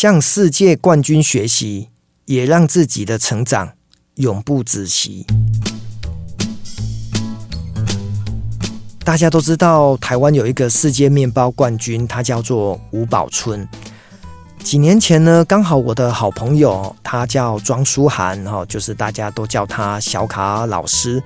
向世界冠军学习，也让自己的成长永不止息。大家都知道，台湾有一个世界面包冠军，他叫做吴宝春。几年前呢，刚好我的好朋友，他叫庄书涵，哈，就是大家都叫他小卡老师。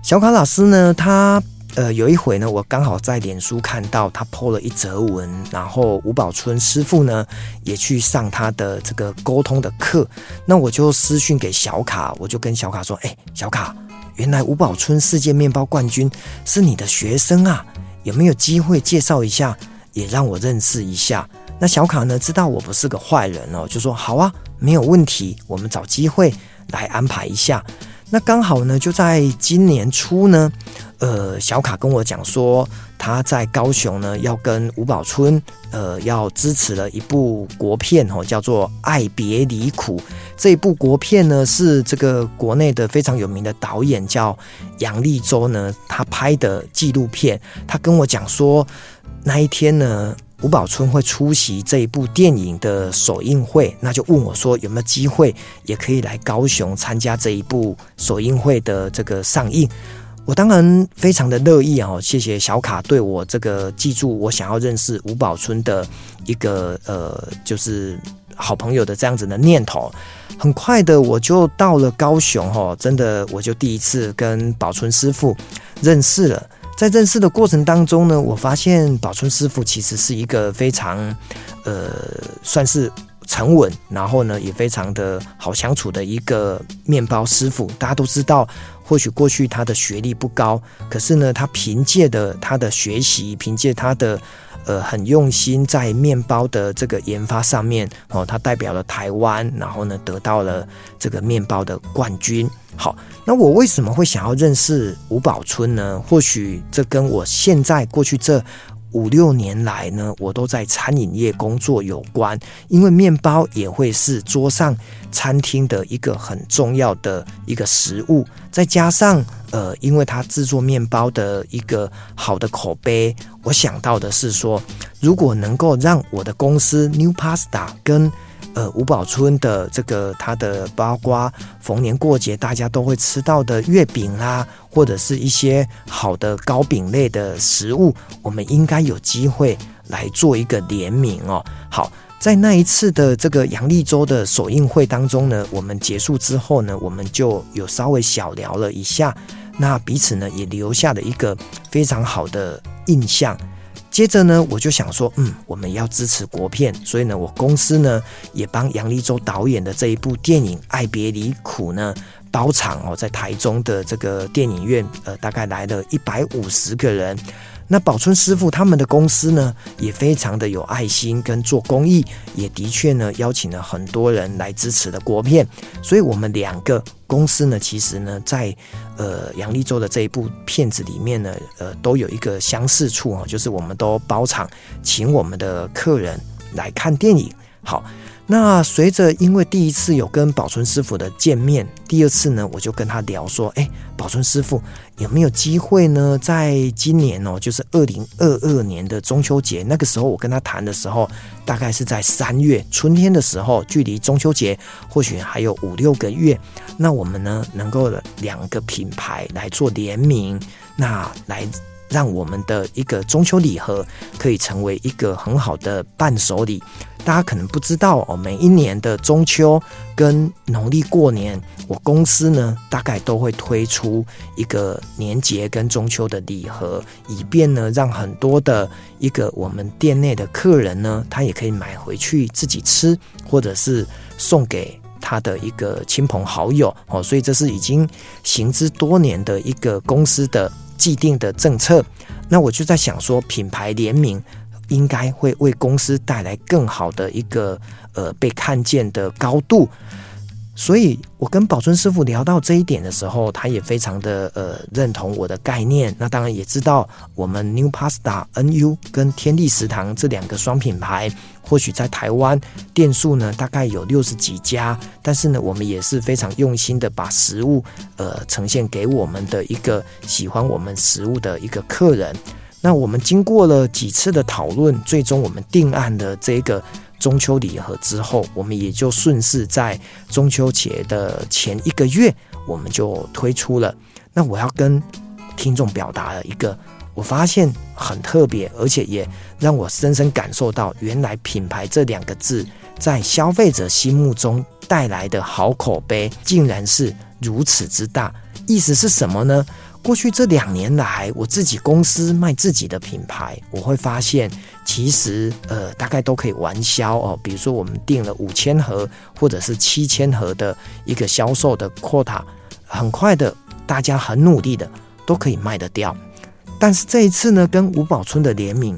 小卡老师呢，他呃有一回呢，我刚好在脸书看到他 po 了一则文，然后吴宝春师傅呢也去上他的这个沟通的课，那我就私讯给小卡，我就跟小卡说：“哎，小卡，原来吴宝春世界面包冠军是你的学生啊，有没有机会介绍一下，也让我认识一下？”那小卡呢，知道我不是个坏人哦，就说好啊，没有问题，我们找机会来安排一下。那刚好呢，就在今年初呢，呃，小卡跟我讲说，他在高雄呢，要跟吴宝春，呃，要支持了一部国片哦，叫做《爱别离苦》。这一部国片呢，是这个国内的非常有名的导演叫杨力州呢，他拍的纪录片。他跟我讲说，那一天呢。吴宝春会出席这一部电影的首映会，那就问我说有没有机会也可以来高雄参加这一部首映会的这个上映。我当然非常的乐意哦，谢谢小卡对我这个记住我想要认识吴宝春的一个呃，就是好朋友的这样子的念头。很快的我就到了高雄哦，真的我就第一次跟宝春师傅认识了。在认识的过程当中呢，我发现宝春师傅其实是一个非常，呃，算是沉稳，然后呢也非常的好相处的一个面包师傅。大家都知道，或许过去他的学历不高，可是呢，他凭借的他的学习，凭借他的呃很用心在面包的这个研发上面，哦，他代表了台湾，然后呢得到了这个面包的冠军。好，那我为什么会想要认识吴宝春呢？或许这跟我现在过去这五六年来呢，我都在餐饮业工作有关。因为面包也会是桌上餐厅的一个很重要的一个食物，再加上呃，因为它制作面包的一个好的口碑，我想到的是说，如果能够让我的公司 New Pasta 跟呃，五宝村的这个他的包括逢年过节大家都会吃到的月饼啦，或者是一些好的糕饼类的食物，我们应该有机会来做一个联名哦。好，在那一次的这个杨力州的首映会当中呢，我们结束之后呢，我们就有稍微小聊了一下，那彼此呢也留下了一个非常好的印象。接着呢，我就想说，嗯，我们要支持国片，所以呢，我公司呢也帮杨立洲导演的这一部电影《爱别离苦》呢包场哦，在台中的这个电影院，呃，大概来了一百五十个人。那宝春师傅他们的公司呢，也非常的有爱心跟做公益，也的确呢邀请了很多人来支持的国片，所以我们两个公司呢，其实呢在呃杨立州的这一部片子里面呢，呃都有一个相似处啊，就是我们都包场请我们的客人来看电影，好。那随着，因为第一次有跟宝春师傅的见面，第二次呢，我就跟他聊说，哎，宝春师傅有没有机会呢？在今年哦，就是二零二二年的中秋节，那个时候我跟他谈的时候，大概是在三月春天的时候，距离中秋节或许还有五六个月，那我们呢，能够两个品牌来做联名，那来。让我们的一个中秋礼盒可以成为一个很好的伴手礼。大家可能不知道哦，每一年的中秋跟农历过年，我公司呢大概都会推出一个年节跟中秋的礼盒，以便呢让很多的一个我们店内的客人呢，他也可以买回去自己吃，或者是送给他的一个亲朋好友哦。所以这是已经行之多年的一个公司的。既定的政策，那我就在想说，品牌联名应该会为公司带来更好的一个呃被看见的高度。所以我跟宝春师傅聊到这一点的时候，他也非常的呃认同我的概念。那当然也知道我们 New Pasta NU 跟天地食堂这两个双品牌，或许在台湾店数呢大概有六十几家，但是呢我们也是非常用心的把食物呃呈现给我们的一个喜欢我们食物的一个客人。那我们经过了几次的讨论，最终我们定案的这个。中秋礼盒之后，我们也就顺势在中秋节的前一个月，我们就推出了。那我要跟听众表达了一个，我发现很特别，而且也让我深深感受到，原来品牌这两个字在消费者心目中带来的好口碑，竟然是如此之大。意思是什么呢？过去这两年来，我自己公司卖自己的品牌，我会发现，其实呃，大概都可以完销哦。比如说，我们订了五千盒或者是七千盒的一个销售的 quota，很快的，大家很努力的都可以卖得掉。但是这一次呢，跟吴宝春的联名，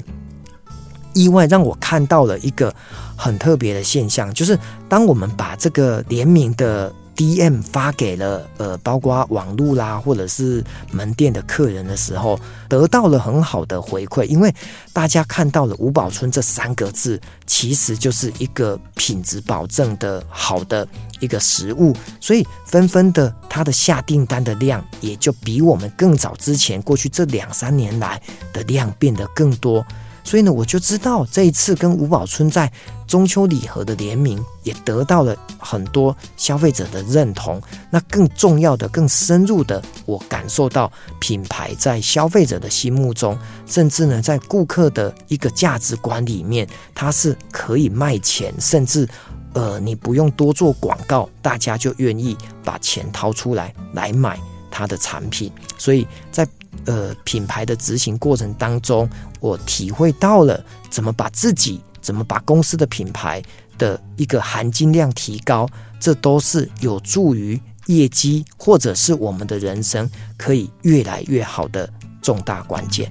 意外让我看到了一个很特别的现象，就是当我们把这个联名的。DM 发给了呃，包括网络啦，或者是门店的客人的时候，得到了很好的回馈，因为大家看到了吴宝春这三个字，其实就是一个品质保证的好的一个食物，所以纷纷的他的下订单的量也就比我们更早之前过去这两三年来的量变得更多。所以呢，我就知道这一次跟吴宝春在中秋礼盒的联名，也得到了很多消费者的认同。那更重要的、更深入的，我感受到品牌在消费者的心目中，甚至呢，在顾客的一个价值观里面，它是可以卖钱，甚至呃，你不用多做广告，大家就愿意把钱掏出来来买它的产品。所以在呃，品牌的执行过程当中，我体会到了怎么把自己、怎么把公司的品牌的一个含金量提高，这都是有助于业绩或者是我们的人生可以越来越好的重大关键。